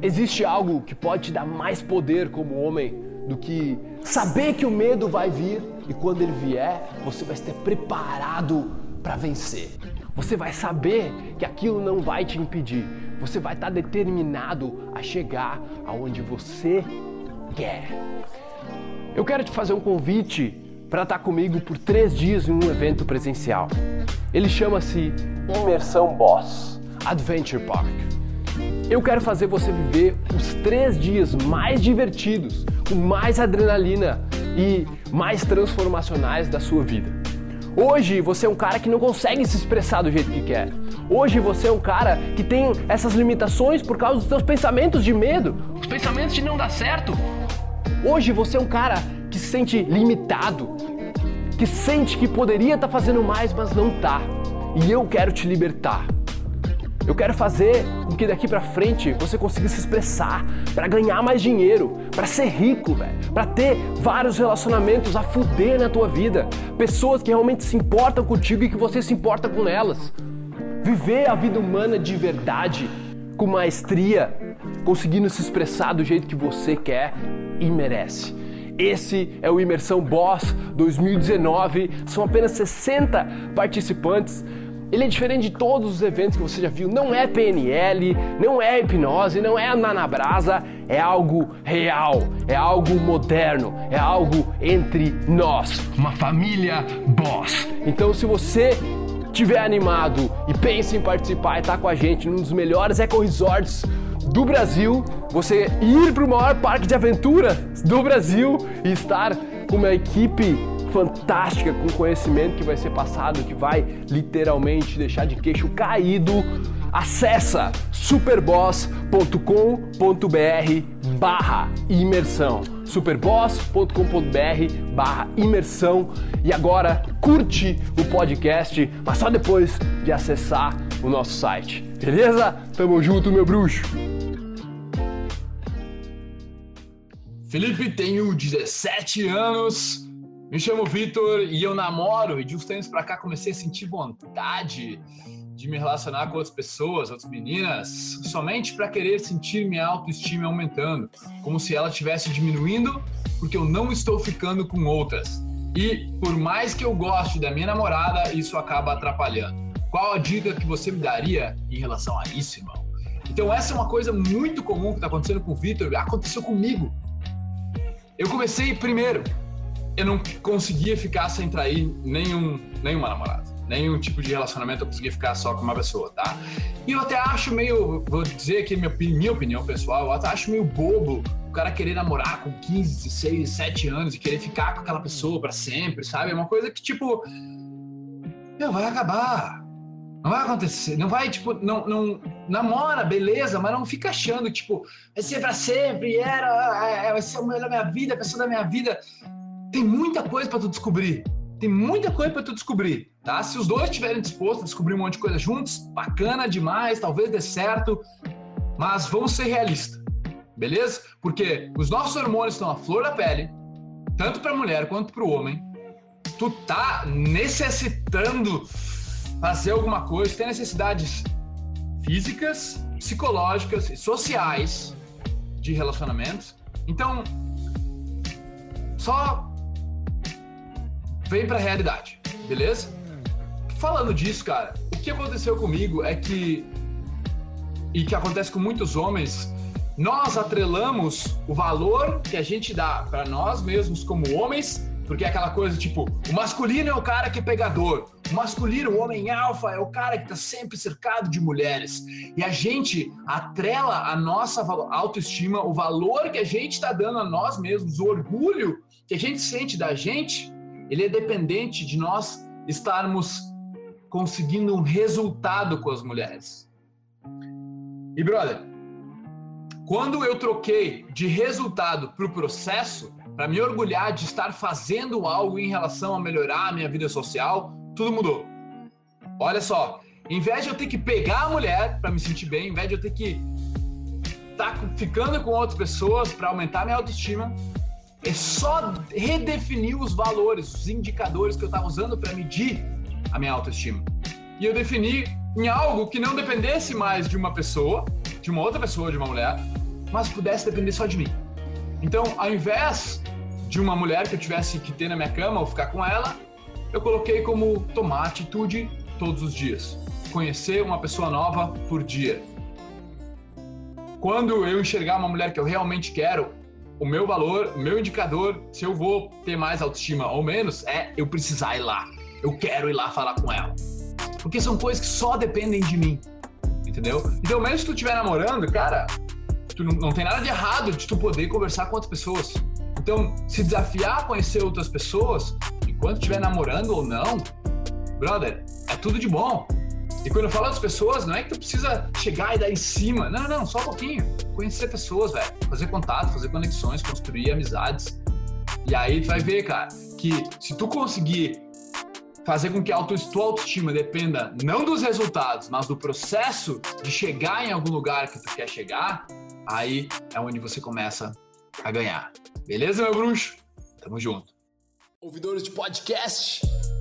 Existe algo que pode te dar mais poder como homem do que saber que o medo vai vir e quando ele vier, você vai estar preparado para vencer. Você vai saber que aquilo não vai te impedir. Você vai estar determinado a chegar aonde você quer. Eu quero te fazer um convite para estar comigo por três dias em um evento presencial. Ele chama-se Imersão Boss Adventure Park. Eu quero fazer você viver os três dias mais divertidos, com mais adrenalina e mais transformacionais da sua vida. Hoje você é um cara que não consegue se expressar do jeito que quer. Hoje você é um cara que tem essas limitações por causa dos seus pensamentos de medo, os pensamentos de não dar certo. Hoje você é um cara que se sente limitado, que sente que poderia estar tá fazendo mais, mas não tá. E eu quero te libertar. Eu quero fazer com que daqui para frente você consiga se expressar, para ganhar mais dinheiro, para ser rico, velho, para ter vários relacionamentos a fuder na tua vida, pessoas que realmente se importam contigo e que você se importa com elas. Viver a vida humana de verdade, com maestria, conseguindo se expressar do jeito que você quer e merece. Esse é o Imersão Boss 2019. São apenas 60 participantes ele é diferente de todos os eventos que você já viu. Não é PNL, não é hipnose, não é andar na brasa. É algo real, é algo moderno, é algo entre nós. Uma família boss. Então, se você estiver animado e pensa em participar e estar tá com a gente num dos melhores eco resorts do Brasil, você ir para o maior parque de aventura do Brasil e estar com uma equipe fantástica com conhecimento que vai ser passado, que vai literalmente deixar de queixo caído. Acessa superboss.com.br barra imersão superboss.com.br barra imersão e agora curte o podcast, mas só depois de acessar o nosso site. Beleza? Tamo junto, meu bruxo! Felipe, tenho 17 anos, me chamo Vitor e eu namoro, e de uns tempos pra cá comecei a sentir vontade de me relacionar com outras pessoas, outras meninas, somente para querer sentir minha autoestima aumentando, como se ela estivesse diminuindo porque eu não estou ficando com outras. E por mais que eu goste da minha namorada, isso acaba atrapalhando. Qual a dica que você me daria em relação a isso, irmão? Então essa é uma coisa muito comum que está acontecendo com o Vitor, aconteceu comigo. Eu comecei primeiro eu não conseguia ficar sem trair nenhum, nenhuma namorada. Nenhum tipo de relacionamento eu conseguia ficar só com uma pessoa, tá? E eu até acho meio, vou dizer aqui minha, minha opinião pessoal, eu até acho meio bobo o cara querer namorar com 15, 16, 7 anos e querer ficar com aquela pessoa para sempre, sabe? É uma coisa que, tipo, meu, vai acabar. Não vai acontecer, não vai, tipo, não, não namora, beleza, mas não fica achando, tipo, vai ser pra sempre, era, é, vai ser o melhor da minha vida, a pessoa da minha vida tem muita coisa para tu descobrir. Tem muita coisa para tu descobrir, tá? Se os dois estiverem dispostos a descobrir um monte de coisa juntos, bacana demais, talvez dê certo, mas vamos ser realistas, beleza? Porque os nossos hormônios estão à flor da pele, tanto para a mulher quanto para o homem. Tu tá necessitando fazer alguma coisa, tem necessidades físicas, psicológicas e sociais de relacionamentos. Então, só vem pra realidade, beleza? Falando disso, cara, o que aconteceu comigo é que, e que acontece com muitos homens, nós atrelamos o valor que a gente dá para nós mesmos como homens, porque é aquela coisa tipo, o masculino é o cara que é pegador, o masculino, o homem alfa, é o cara que tá sempre cercado de mulheres. E a gente atrela a nossa autoestima, o valor que a gente tá dando a nós mesmos, o orgulho que a gente sente da gente, ele é dependente de nós estarmos conseguindo um resultado com as mulheres. E brother, quando eu troquei de resultado para o processo, para me orgulhar de estar fazendo algo em relação a melhorar a minha vida social, tudo mudou. Olha só, em vez de eu ter que pegar a mulher para me sentir bem, em vez de eu ter que estar tá ficando com outras pessoas para aumentar minha autoestima, é só redefinir os valores, os indicadores que eu estava usando para medir a minha autoestima. E eu defini em algo que não dependesse mais de uma pessoa, de uma outra pessoa, de uma mulher, mas pudesse depender só de mim. Então, ao invés de uma mulher que eu tivesse que ter na minha cama ou ficar com ela, eu coloquei como tomar atitude todos os dias. Conhecer uma pessoa nova por dia. Quando eu enxergar uma mulher que eu realmente quero, o meu valor, o meu indicador, se eu vou ter mais autoestima ou menos, é eu precisar ir lá. Eu quero ir lá falar com ela. Porque são coisas que só dependem de mim. Entendeu? Então, mesmo se tu estiver namorando, cara, tu não, não tem nada de errado de tu poder conversar com outras pessoas. Então, se desafiar a conhecer outras pessoas, enquanto estiver namorando ou não, brother, é tudo de bom. E quando eu falo das pessoas, não é que tu precisa chegar e dar em cima. Não, não, só um pouquinho. Conhecer pessoas, velho. Fazer contato, fazer conexões, construir amizades. E aí tu vai ver, cara, que se tu conseguir fazer com que a tua autoestima dependa não dos resultados, mas do processo de chegar em algum lugar que tu quer chegar, aí é onde você começa a ganhar. Beleza, meu bruxo? Tamo junto. Ouvidores de podcast,